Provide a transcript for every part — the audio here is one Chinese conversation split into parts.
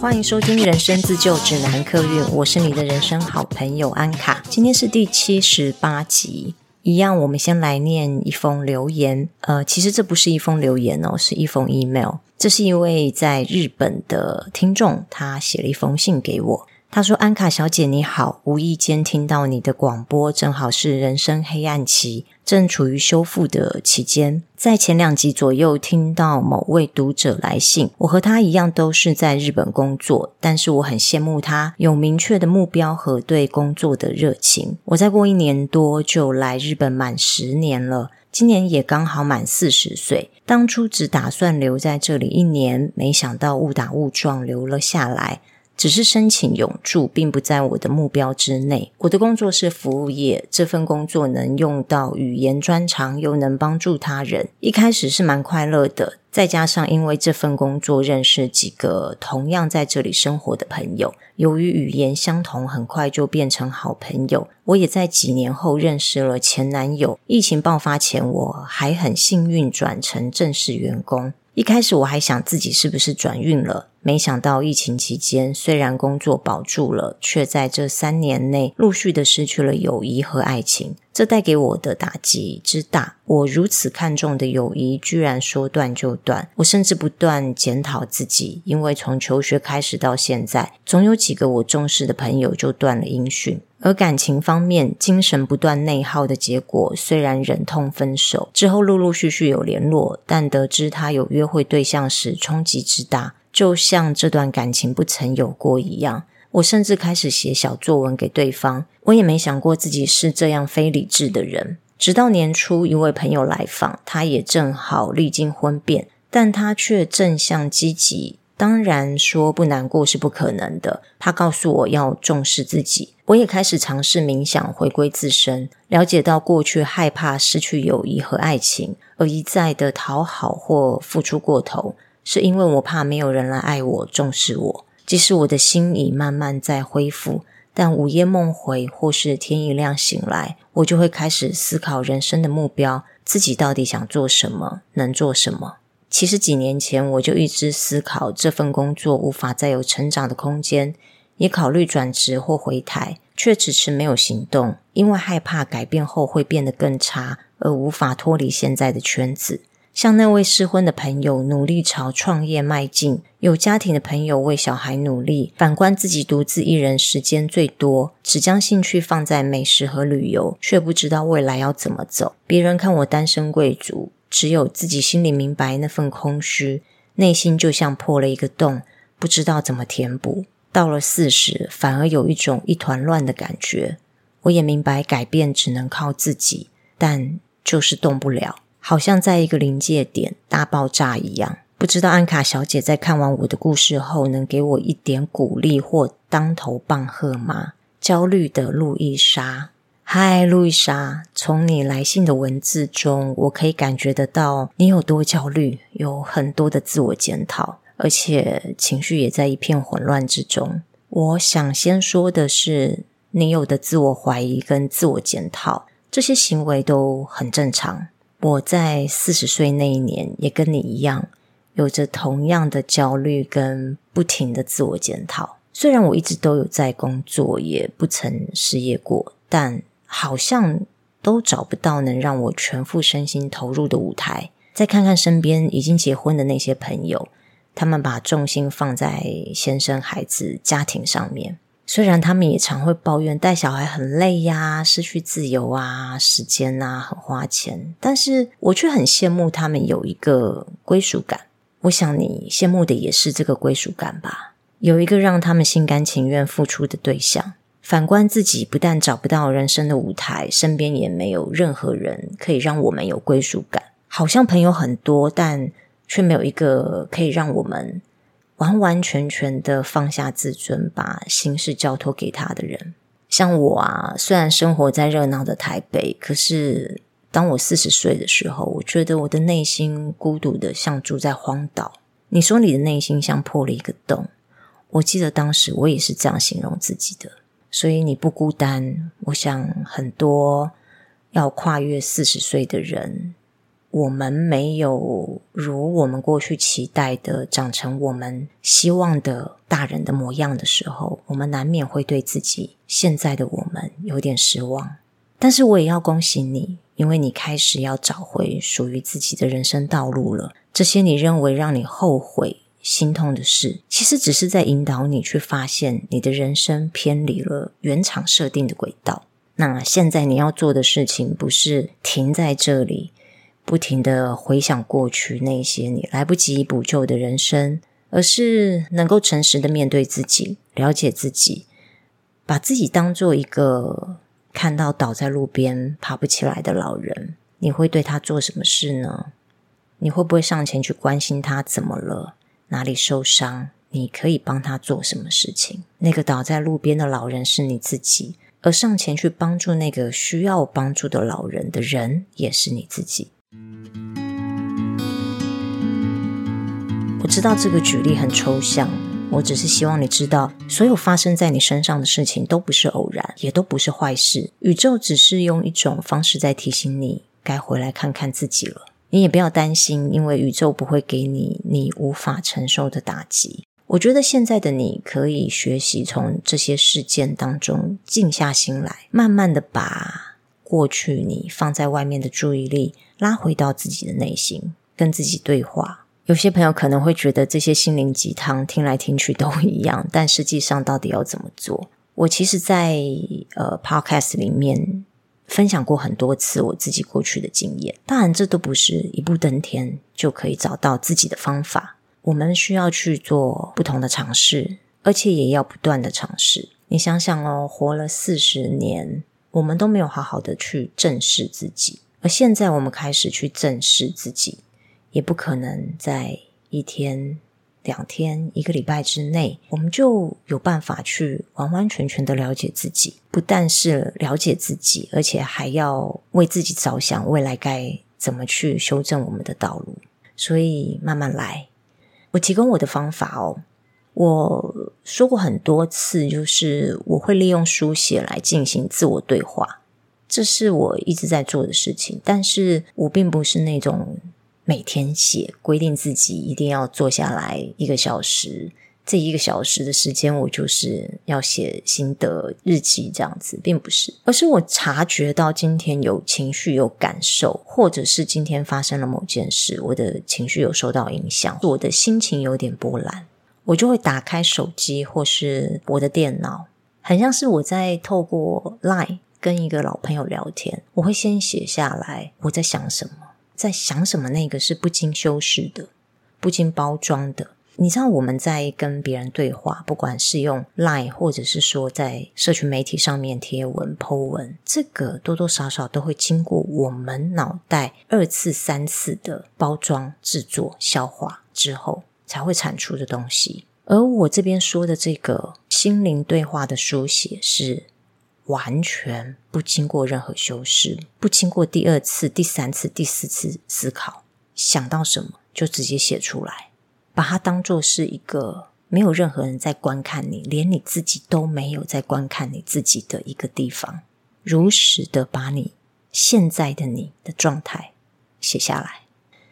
欢迎收听《人生自救指南》客运，我是你的人生好朋友安卡。今天是第七十八集，一样，我们先来念一封留言。呃，其实这不是一封留言哦，是一封 email。这是一位在日本的听众，他写了一封信给我。他说：“安卡小姐你好，无意间听到你的广播，正好是人生黑暗期，正处于修复的期间。在前两集左右听到某位读者来信，我和他一样都是在日本工作，但是我很羡慕他有明确的目标和对工作的热情。我再过一年多就来日本满十年了，今年也刚好满四十岁。当初只打算留在这里一年，没想到误打误撞留了下来。”只是申请永住，并不在我的目标之内。我的工作是服务业，这份工作能用到语言专长，又能帮助他人。一开始是蛮快乐的，再加上因为这份工作认识几个同样在这里生活的朋友，由于语言相同，很快就变成好朋友。我也在几年后认识了前男友。疫情爆发前，我还很幸运转成正式员工。一开始我还想自己是不是转运了，没想到疫情期间，虽然工作保住了，却在这三年内陆续的失去了友谊和爱情。这带给我的打击之大，我如此看重的友谊，居然说断就断。我甚至不断检讨自己，因为从求学开始到现在，总有几个我重视的朋友就断了音讯。而感情方面，精神不断内耗的结果，虽然忍痛分手之后，陆陆续续有联络，但得知他有约会对象时，冲击之大，就像这段感情不曾有过一样。我甚至开始写小作文给对方。我也没想过自己是这样非理智的人。直到年初，一位朋友来访，他也正好历经婚变，但他却正向积极。当然说不难过是不可能的。他告诉我要重视自己，我也开始尝试冥想，回归自身，了解到过去害怕失去友谊和爱情，而一再的讨好或付出过头，是因为我怕没有人来爱我、重视我。即使我的心已慢慢在恢复，但午夜梦回或是天一亮醒来，我就会开始思考人生的目标，自己到底想做什么，能做什么。其实几年前我就一直思考这份工作无法再有成长的空间，也考虑转职或回台，却迟迟没有行动，因为害怕改变后会变得更差，而无法脱离现在的圈子。像那位失婚的朋友努力朝创业迈进，有家庭的朋友为小孩努力，反观自己独自一人时间最多，只将兴趣放在美食和旅游，却不知道未来要怎么走。别人看我单身贵族。只有自己心里明白那份空虚，内心就像破了一个洞，不知道怎么填补。到了四十，反而有一种一团乱的感觉。我也明白改变只能靠自己，但就是动不了，好像在一个临界点大爆炸一样。不知道安卡小姐在看完我的故事后，能给我一点鼓励或当头棒喝吗？焦虑的路易莎。嗨，路易莎，从你来信的文字中，我可以感觉得到你有多焦虑，有很多的自我检讨，而且情绪也在一片混乱之中。我想先说的是，你有的自我怀疑跟自我检讨，这些行为都很正常。我在四十岁那一年，也跟你一样，有着同样的焦虑跟不停的自我检讨。虽然我一直都有在工作，也不曾失业过，但好像都找不到能让我全副身心投入的舞台。再看看身边已经结婚的那些朋友，他们把重心放在先生、孩子、家庭上面。虽然他们也常会抱怨带小孩很累呀、失去自由啊、时间啊很花钱，但是我却很羡慕他们有一个归属感。我想你羡慕的也是这个归属感吧？有一个让他们心甘情愿付出的对象。反观自己，不但找不到人生的舞台，身边也没有任何人可以让我们有归属感。好像朋友很多，但却没有一个可以让我们完完全全的放下自尊，把心事交托给他的人。像我啊，虽然生活在热闹的台北，可是当我四十岁的时候，我觉得我的内心孤独的像住在荒岛。你说你的内心像破了一个洞，我记得当时我也是这样形容自己的。所以你不孤单，我想很多要跨越四十岁的人，我们没有如我们过去期待的长成我们希望的大人的模样的时候，我们难免会对自己现在的我们有点失望。但是我也要恭喜你，因为你开始要找回属于自己的人生道路了。这些你认为让你后悔、心痛的事，其实只是在引导你去发现你的人生偏离了原厂设定的轨道。那现在你要做的事情，不是停在这里。不停地回想过去那些你来不及补救的人生，而是能够诚实的面对自己，了解自己，把自己当做一个看到倒在路边爬不起来的老人，你会对他做什么事呢？你会不会上前去关心他怎么了？哪里受伤？你可以帮他做什么事情？那个倒在路边的老人是你自己，而上前去帮助那个需要帮助的老人的人也是你自己。我知道这个举例很抽象，我只是希望你知道，所有发生在你身上的事情都不是偶然，也都不是坏事。宇宙只是用一种方式在提醒你，该回来看看自己了。你也不要担心，因为宇宙不会给你你无法承受的打击。我觉得现在的你可以学习从这些事件当中静下心来，慢慢的把过去你放在外面的注意力拉回到自己的内心，跟自己对话。有些朋友可能会觉得这些心灵鸡汤听来听去都一样，但实际上到底要怎么做？我其实在，呃 Podcast 里面分享过很多次我自己过去的经验。当然，这都不是一步登天就可以找到自己的方法。我们需要去做不同的尝试，而且也要不断的尝试。你想想哦，活了四十年，我们都没有好好的去正视自己，而现在我们开始去正视自己。也不可能在一天、两天、一个礼拜之内，我们就有办法去完完全全的了解自己。不但是了解自己，而且还要为自己着想，未来该怎么去修正我们的道路。所以慢慢来。我提供我的方法哦，我说过很多次，就是我会利用书写来进行自我对话，这是我一直在做的事情。但是我并不是那种。每天写，规定自己一定要坐下来一个小时，这一个小时的时间，我就是要写心得日记这样子，并不是，而是我察觉到今天有情绪、有感受，或者是今天发生了某件事，我的情绪有受到影响，我的心情有点波澜，我就会打开手机或是我的电脑，很像是我在透过 Line 跟一个老朋友聊天，我会先写下来我在想什么。在想什么？那个是不经修饰的，不经包装的。你知道我们在跟别人对话，不管是用 Line，或者是说在社群媒体上面贴文、po 文，这个多多少少都会经过我们脑袋二次、三次的包装、制作、消化之后，才会产出的东西。而我这边说的这个心灵对话的书写是。完全不经过任何修饰，不经过第二次、第三次、第四次思考，想到什么就直接写出来，把它当做是一个没有任何人在观看你，连你自己都没有在观看你自己的一个地方，如实的把你现在的你的状态写下来。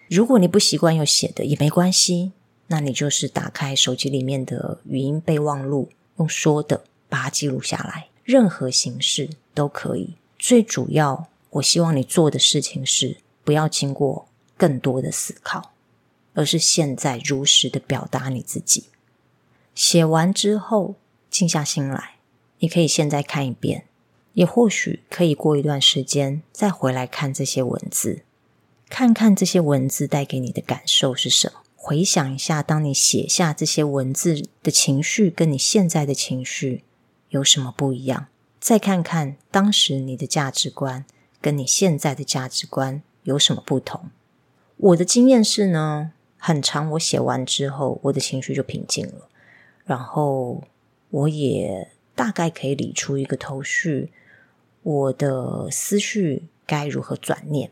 如果你不习惯用写的也没关系，那你就是打开手机里面的语音备忘录，用说的把它记录下来。任何形式都可以，最主要，我希望你做的事情是不要经过更多的思考，而是现在如实的表达你自己。写完之后，静下心来，你可以现在看一遍，也或许可以过一段时间再回来看这些文字，看看这些文字带给你的感受是什么。回想一下，当你写下这些文字的情绪，跟你现在的情绪。有什么不一样？再看看当时你的价值观跟你现在的价值观有什么不同？我的经验是呢，很长，我写完之后，我的情绪就平静了，然后我也大概可以理出一个头绪，我的思绪该如何转念？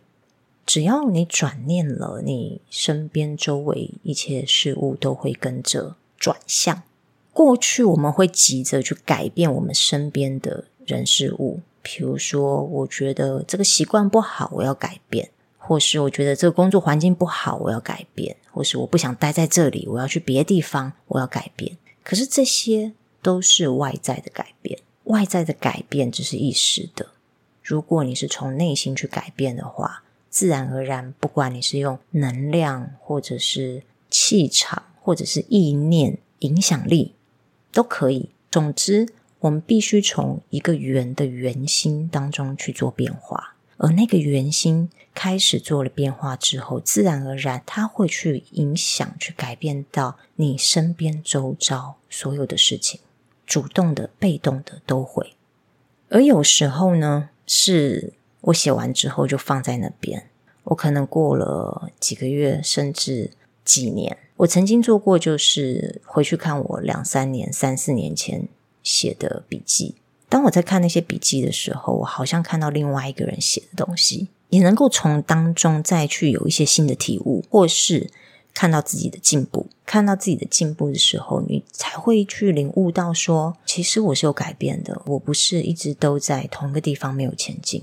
只要你转念了，你身边周围一切事物都会跟着转向。过去我们会急着去改变我们身边的人事物，比如说，我觉得这个习惯不好，我要改变；或是我觉得这个工作环境不好，我要改变，或是我不想待在这里，我要去别的地方，我要改变。可是这些都是外在的改变，外在的改变只是一时的。如果你是从内心去改变的话，自然而然，不管你是用能量，或者是气场，或者是意念、影响力，都可以。总之，我们必须从一个圆的圆心当中去做变化。而那个圆心开始做了变化之后，自然而然，它会去影响、去改变到你身边周遭所有的事情，主动的、被动的都会。而有时候呢，是我写完之后就放在那边，我可能过了几个月，甚至几年，我曾经做过，就是回去看我两三年、三四年前写的笔记。当我在看那些笔记的时候，我好像看到另外一个人写的东西，也能够从当中再去有一些新的体悟，或是看到自己的进步。看到自己的进步的时候，你才会去领悟到说，其实我是有改变的，我不是一直都在同一个地方没有前进。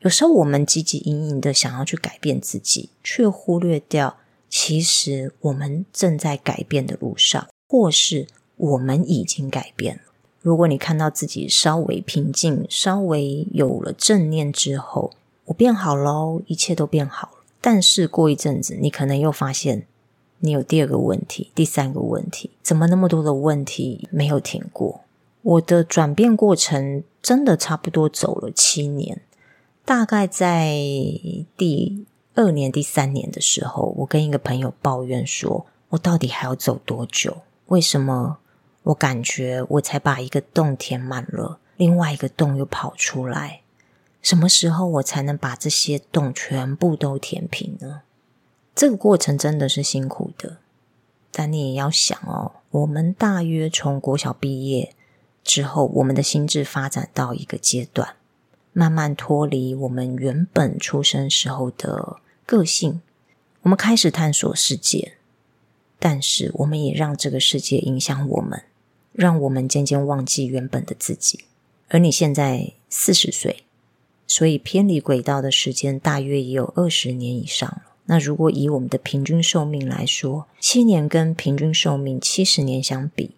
有时候我们汲汲营营的想要去改变自己，却忽略掉，其实我们正在改变的路上，或是我们已经改变了。如果你看到自己稍微平静，稍微有了正念之后，我变好喽，一切都变好了。但是过一阵子，你可能又发现你有第二个问题、第三个问题，怎么那么多的问题没有停过？我的转变过程真的差不多走了七年，大概在第二年、第三年的时候，我跟一个朋友抱怨说：“我到底还要走多久？为什么？”我感觉我才把一个洞填满了，另外一个洞又跑出来。什么时候我才能把这些洞全部都填平呢？这个过程真的是辛苦的，但你也要想哦，我们大约从国小毕业之后，我们的心智发展到一个阶段，慢慢脱离我们原本出生时候的个性，我们开始探索世界，但是我们也让这个世界影响我们。让我们渐渐忘记原本的自己，而你现在四十岁，所以偏离轨道的时间大约也有二十年以上了。那如果以我们的平均寿命来说，七年跟平均寿命七十年相比，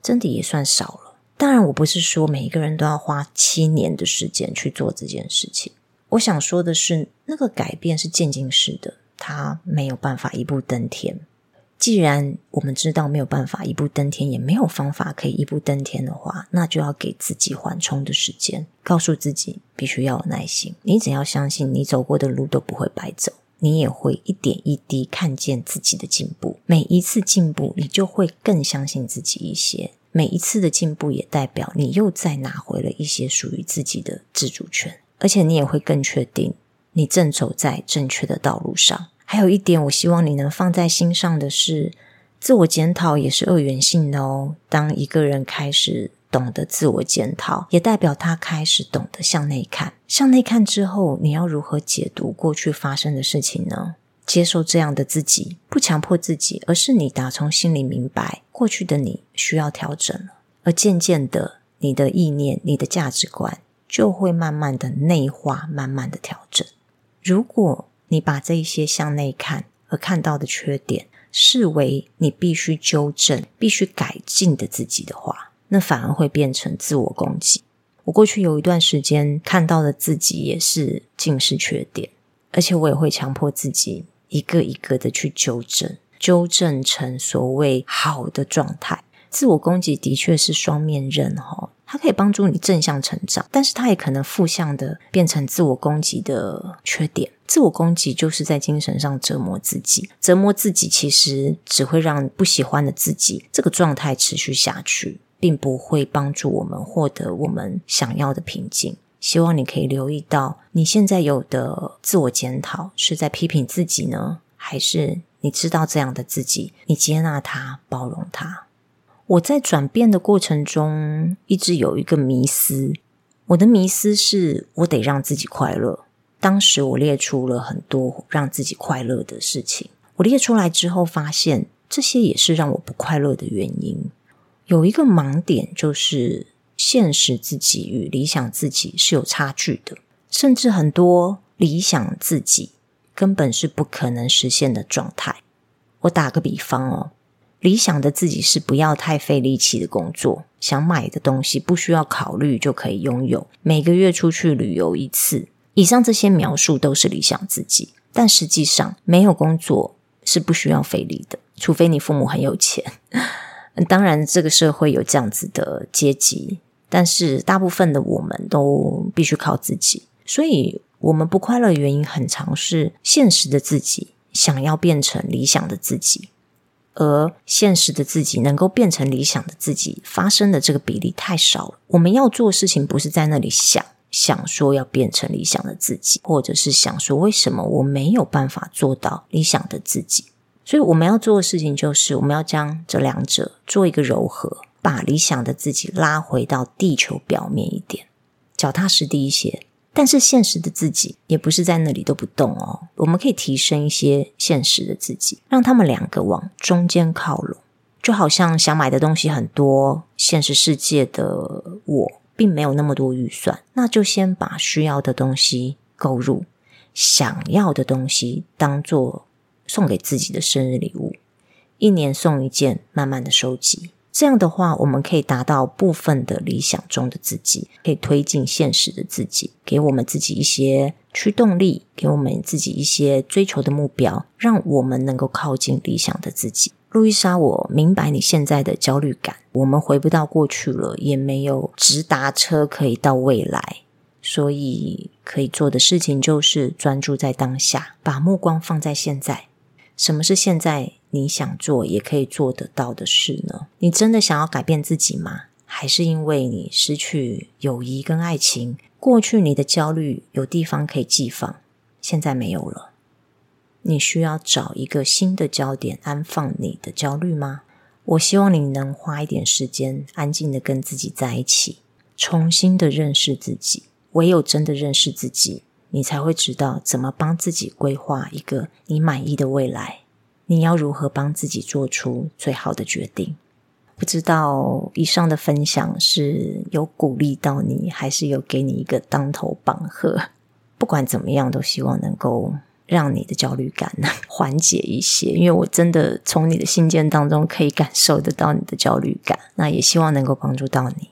真的也算少了。当然，我不是说每一个人都要花七年的时间去做这件事情。我想说的是，那个改变是渐进式的，它没有办法一步登天。既然我们知道没有办法一步登天，也没有方法可以一步登天的话，那就要给自己缓冲的时间，告诉自己必须要有耐心。你只要相信，你走过的路都不会白走，你也会一点一滴看见自己的进步。每一次进步，你就会更相信自己一些。每一次的进步，也代表你又再拿回了一些属于自己的自主权，而且你也会更确定你正走在正确的道路上。还有一点，我希望你能放在心上的是，自我检讨也是二元性的哦。当一个人开始懂得自我检讨，也代表他开始懂得向内看。向内看之后，你要如何解读过去发生的事情呢？接受这样的自己，不强迫自己，而是你打从心里明白，过去的你需要调整了。而渐渐的，你的意念、你的价值观就会慢慢的内化，慢慢的调整。如果你把这一些向内看而看到的缺点视为你必须纠正、必须改进的自己的话，那反而会变成自我攻击。我过去有一段时间看到的自己也是尽是缺点，而且我也会强迫自己一个一个的去纠正，纠正成所谓好的状态。自我攻击的确是双面刃，哈。它可以帮助你正向成长，但是它也可能负向的变成自我攻击的缺点。自我攻击就是在精神上折磨自己，折磨自己其实只会让不喜欢的自己这个状态持续下去，并不会帮助我们获得我们想要的平静。希望你可以留意到，你现在有的自我检讨是在批评自己呢，还是你知道这样的自己，你接纳他，包容他？我在转变的过程中，一直有一个迷思。我的迷思是我得让自己快乐。当时我列出了很多让自己快乐的事情。我列出来之后，发现这些也是让我不快乐的原因。有一个盲点，就是现实自己与理想自己是有差距的。甚至很多理想自己根本是不可能实现的状态。我打个比方哦，理想的自己是不要太费力气的工作，想买的东西不需要考虑就可以拥有，每个月出去旅游一次。以上这些描述都是理想自己，但实际上没有工作是不需要费力的，除非你父母很有钱。当然，这个社会有这样子的阶级，但是大部分的我们都必须靠自己。所以，我们不快乐的原因很常是现实的自己想要变成理想的自己，而现实的自己能够变成理想的自己发生的这个比例太少了。我们要做事情不是在那里想想说要变成理想的自己，或者是想说为什么我没有办法做到理想的自己。所以我们要做的事情就是，我们要将这两者做一个柔和，把理想的自己拉回到地球表面一点，脚踏实地一些。但是现实的自己也不是在那里都不动哦，我们可以提升一些现实的自己，让他们两个往中间靠拢。就好像想买的东西很多，现实世界的我并没有那么多预算，那就先把需要的东西购入，想要的东西当做送给自己的生日礼物，一年送一件，慢慢的收集。这样的话，我们可以达到部分的理想中的自己，可以推进现实的自己，给我们自己一些驱动力，给我们自己一些追求的目标，让我们能够靠近理想的自己。路易莎，我明白你现在的焦虑感。我们回不到过去了，也没有直达车可以到未来，所以可以做的事情就是专注在当下，把目光放在现在。什么是现在你想做也可以做得到的事呢？你真的想要改变自己吗？还是因为你失去友谊跟爱情，过去你的焦虑有地方可以寄放，现在没有了？你需要找一个新的焦点安放你的焦虑吗？我希望你能花一点时间，安静的跟自己在一起，重新的认识自己。唯有真的认识自己。你才会知道怎么帮自己规划一个你满意的未来。你要如何帮自己做出最好的决定？不知道以上的分享是有鼓励到你，还是有给你一个当头棒喝？不管怎么样，都希望能够让你的焦虑感 缓解一些。因为我真的从你的信件当中可以感受得到你的焦虑感。那也希望能够帮助到你。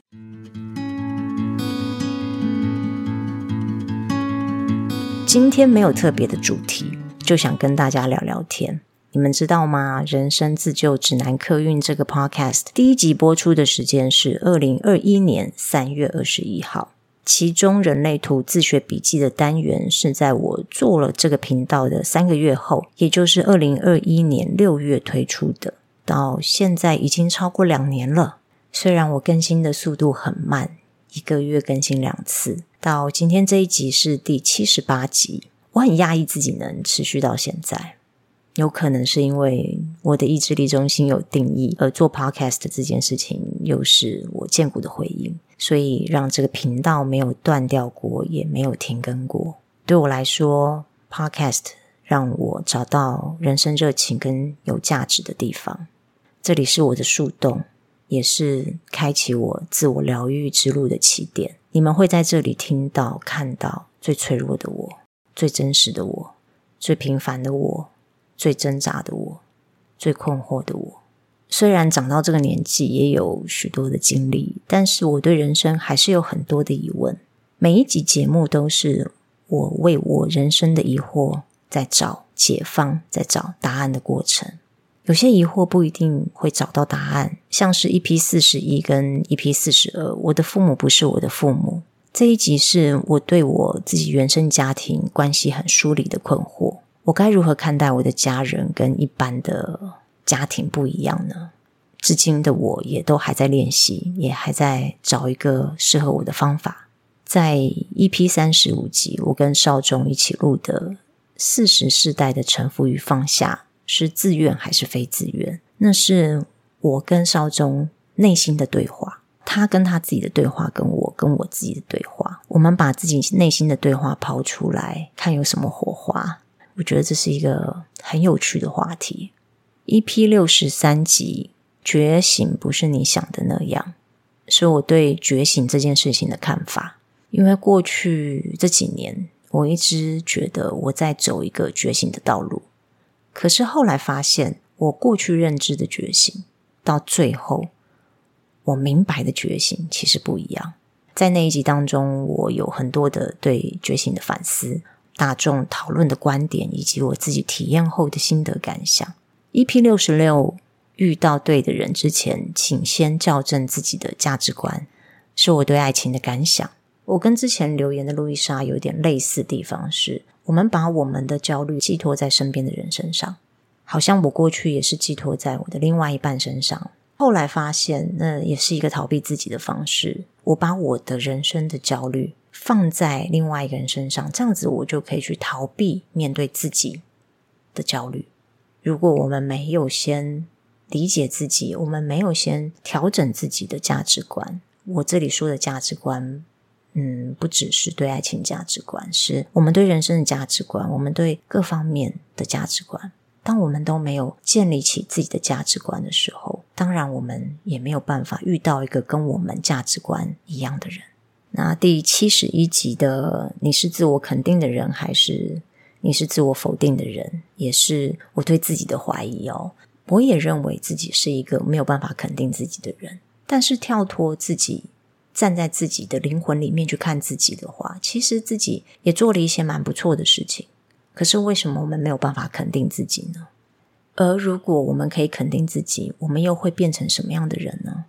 今天没有特别的主题，就想跟大家聊聊天。你们知道吗？人生自救指南客运这个 podcast 第一集播出的时间是二零二一年三月二十一号，其中人类图自学笔记的单元是在我做了这个频道的三个月后，也就是二零二一年六月推出的，到现在已经超过两年了。虽然我更新的速度很慢。一个月更新两次，到今天这一集是第七十八集。我很讶异自己能持续到现在，有可能是因为我的意志力中心有定义，而做 podcast 这件事情又是我见过的回应，所以让这个频道没有断掉过，也没有停更过。对我来说，podcast 让我找到人生热情跟有价值的地方，这里是我的树洞。也是开启我自我疗愈之路的起点。你们会在这里听到、看到最脆弱的我、最真实的我、最平凡的我、最挣扎的我、最困惑的我。虽然长到这个年纪，也有许多的经历，但是我对人生还是有很多的疑问。每一集节目都是我为我人生的疑惑在找解放、在找答案的过程。有些疑惑不一定会找到答案，像是 EP 四十一跟 EP 四十二，我的父母不是我的父母。这一集是我对我自己原生家庭关系很疏离的困惑，我该如何看待我的家人跟一般的家庭不一样呢？至今的我也都还在练习，也还在找一个适合我的方法。在 EP 三十五集，我跟少中一起录的四十世代的臣服与放下。是自愿还是非自愿？那是我跟少中内心的对话，他跟他自己的对话，跟我跟我自己的对话。我们把自己内心的对话抛出来，看有什么火花。我觉得这是一个很有趣的话题。EP 六十三集，觉醒不是你想的那样，是我对觉醒这件事情的看法。因为过去这几年。我一直觉得我在走一个觉醒的道路，可是后来发现，我过去认知的觉醒，到最后我明白的觉醒其实不一样。在那一集当中，我有很多的对觉醒的反思，大众讨论的观点，以及我自己体验后的心得感想。EP 六十六，遇到对的人之前，请先校正自己的价值观，是我对爱情的感想。我跟之前留言的路易莎有点类似的地方是，我们把我们的焦虑寄托在身边的人身上，好像我过去也是寄托在我的另外一半身上。后来发现，那也是一个逃避自己的方式。我把我的人生的焦虑放在另外一个人身上，这样子我就可以去逃避面对自己的焦虑。如果我们没有先理解自己，我们没有先调整自己的价值观，我这里说的价值观。嗯，不只是对爱情价值观，是我们对人生的价值观，我们对各方面的价值观。当我们都没有建立起自己的价值观的时候，当然我们也没有办法遇到一个跟我们价值观一样的人。那第七十一集的，你是自我肯定的人，还是你是自我否定的人？也是我对自己的怀疑哦。我也认为自己是一个没有办法肯定自己的人，但是跳脱自己。站在自己的灵魂里面去看自己的话，其实自己也做了一些蛮不错的事情。可是为什么我们没有办法肯定自己呢？而如果我们可以肯定自己，我们又会变成什么样的人呢？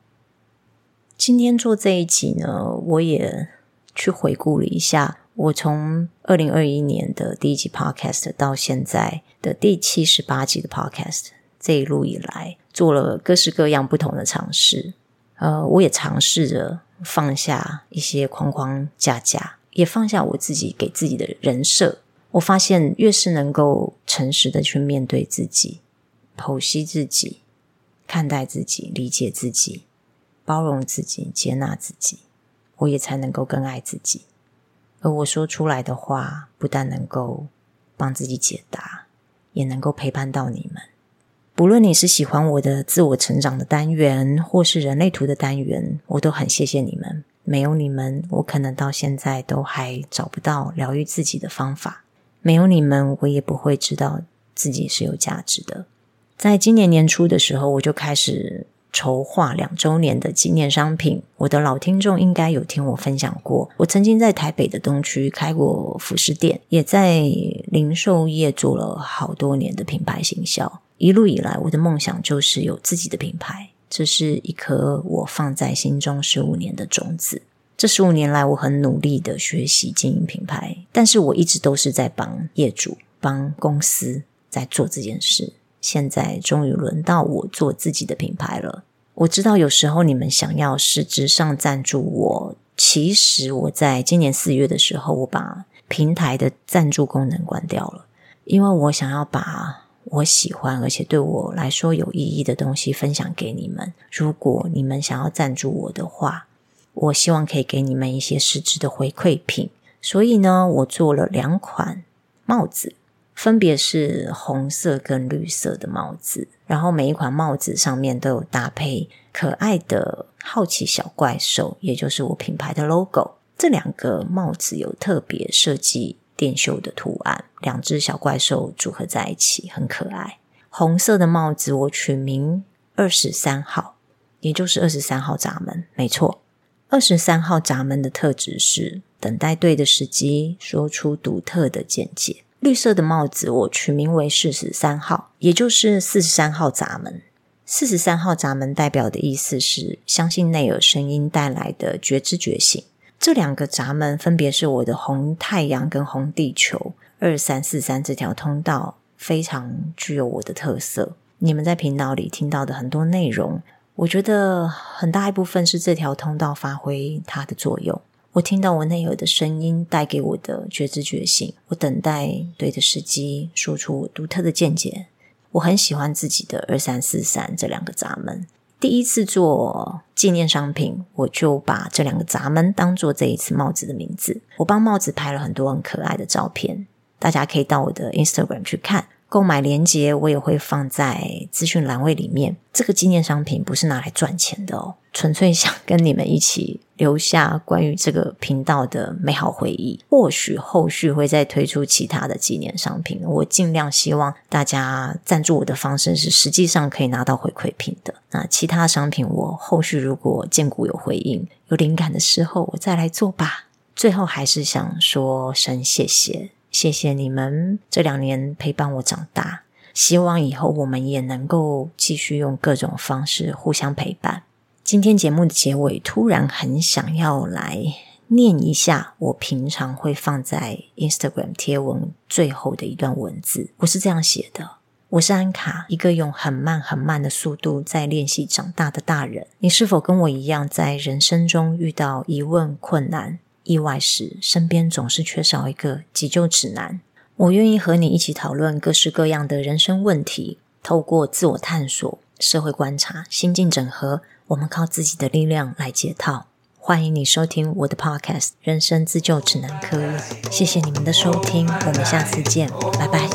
今天做这一集呢，我也去回顾了一下，我从二零二一年的第一集 Podcast 到现在的第七十八集的 Podcast，这一路以来做了各式各样不同的尝试。呃，我也尝试着。放下一些框框架架，也放下我自己给自己的人设。我发现，越是能够诚实的去面对自己、剖析自己、看待自己、理解自己、包容自己、接纳自己，我也才能够更爱自己。而我说出来的话，不但能够帮自己解答，也能够陪伴到你们。不论你是喜欢我的自我成长的单元，或是人类图的单元，我都很谢谢你们。没有你们，我可能到现在都还找不到疗愈自己的方法。没有你们，我也不会知道自己是有价值的。在今年年初的时候，我就开始筹划两周年的纪念商品。我的老听众应该有听我分享过，我曾经在台北的东区开过服饰店，也在零售业做了好多年的品牌行销。一路以来，我的梦想就是有自己的品牌，这是一颗我放在心中十五年的种子。这十五年来，我很努力的学习经营品牌，但是我一直都是在帮业主、帮公司在做这件事。现在终于轮到我做自己的品牌了。我知道有时候你们想要实质上赞助我，其实我在今年四月的时候，我把平台的赞助功能关掉了，因为我想要把。我喜欢而且对我来说有意义的东西分享给你们。如果你们想要赞助我的话，我希望可以给你们一些实质的回馈品。所以呢，我做了两款帽子，分别是红色跟绿色的帽子。然后每一款帽子上面都有搭配可爱的好奇小怪兽，也就是我品牌的 logo。这两个帽子有特别设计。电绣的图案，两只小怪兽组合在一起，很可爱。红色的帽子我取名二十三号，也就是二十三号闸门，没错。二十三号闸门的特质是等待对的时机，说出独特的见解。绿色的帽子我取名为四十三号，也就是四十三号闸门。四十三号闸门代表的意思是相信内耳声音带来的觉知觉醒。这两个闸门分别是我的红太阳跟红地球，二三四三这条通道非常具有我的特色。你们在频道里听到的很多内容，我觉得很大一部分是这条通道发挥它的作用。我听到我内耳的声音带给我的觉知觉醒，我等待对的时机说出我独特的见解。我很喜欢自己的二三四三这两个闸门。第一次做纪念商品，我就把这两个闸门当做这一次帽子的名字。我帮帽子拍了很多很可爱的照片，大家可以到我的 Instagram 去看。购买链接我也会放在资讯栏位里面。这个纪念商品不是拿来赚钱的哦，纯粹想跟你们一起留下关于这个频道的美好回忆。或许后续会再推出其他的纪念商品，我尽量希望大家赞助我的方式是实际上可以拿到回馈品的。那其他商品我后续如果荐股有回应、有灵感的时候，我再来做吧。最后还是想说声谢谢，谢谢你们这两年陪伴我长大。希望以后我们也能够继续用各种方式互相陪伴。今天节目的结尾，突然很想要来念一下我平常会放在 Instagram 贴文最后的一段文字。我是这样写的：我是安卡，一个用很慢很慢的速度在练习长大的大人。你是否跟我一样，在人生中遇到疑问、困难、意外时，身边总是缺少一个急救指南？我愿意和你一起讨论各式各样的人生问题，透过自我探索、社会观察、心境整合，我们靠自己的力量来解套。欢迎你收听我的 Podcast《人生自救指南课》，谢谢你们的收听，我们下次见，拜拜。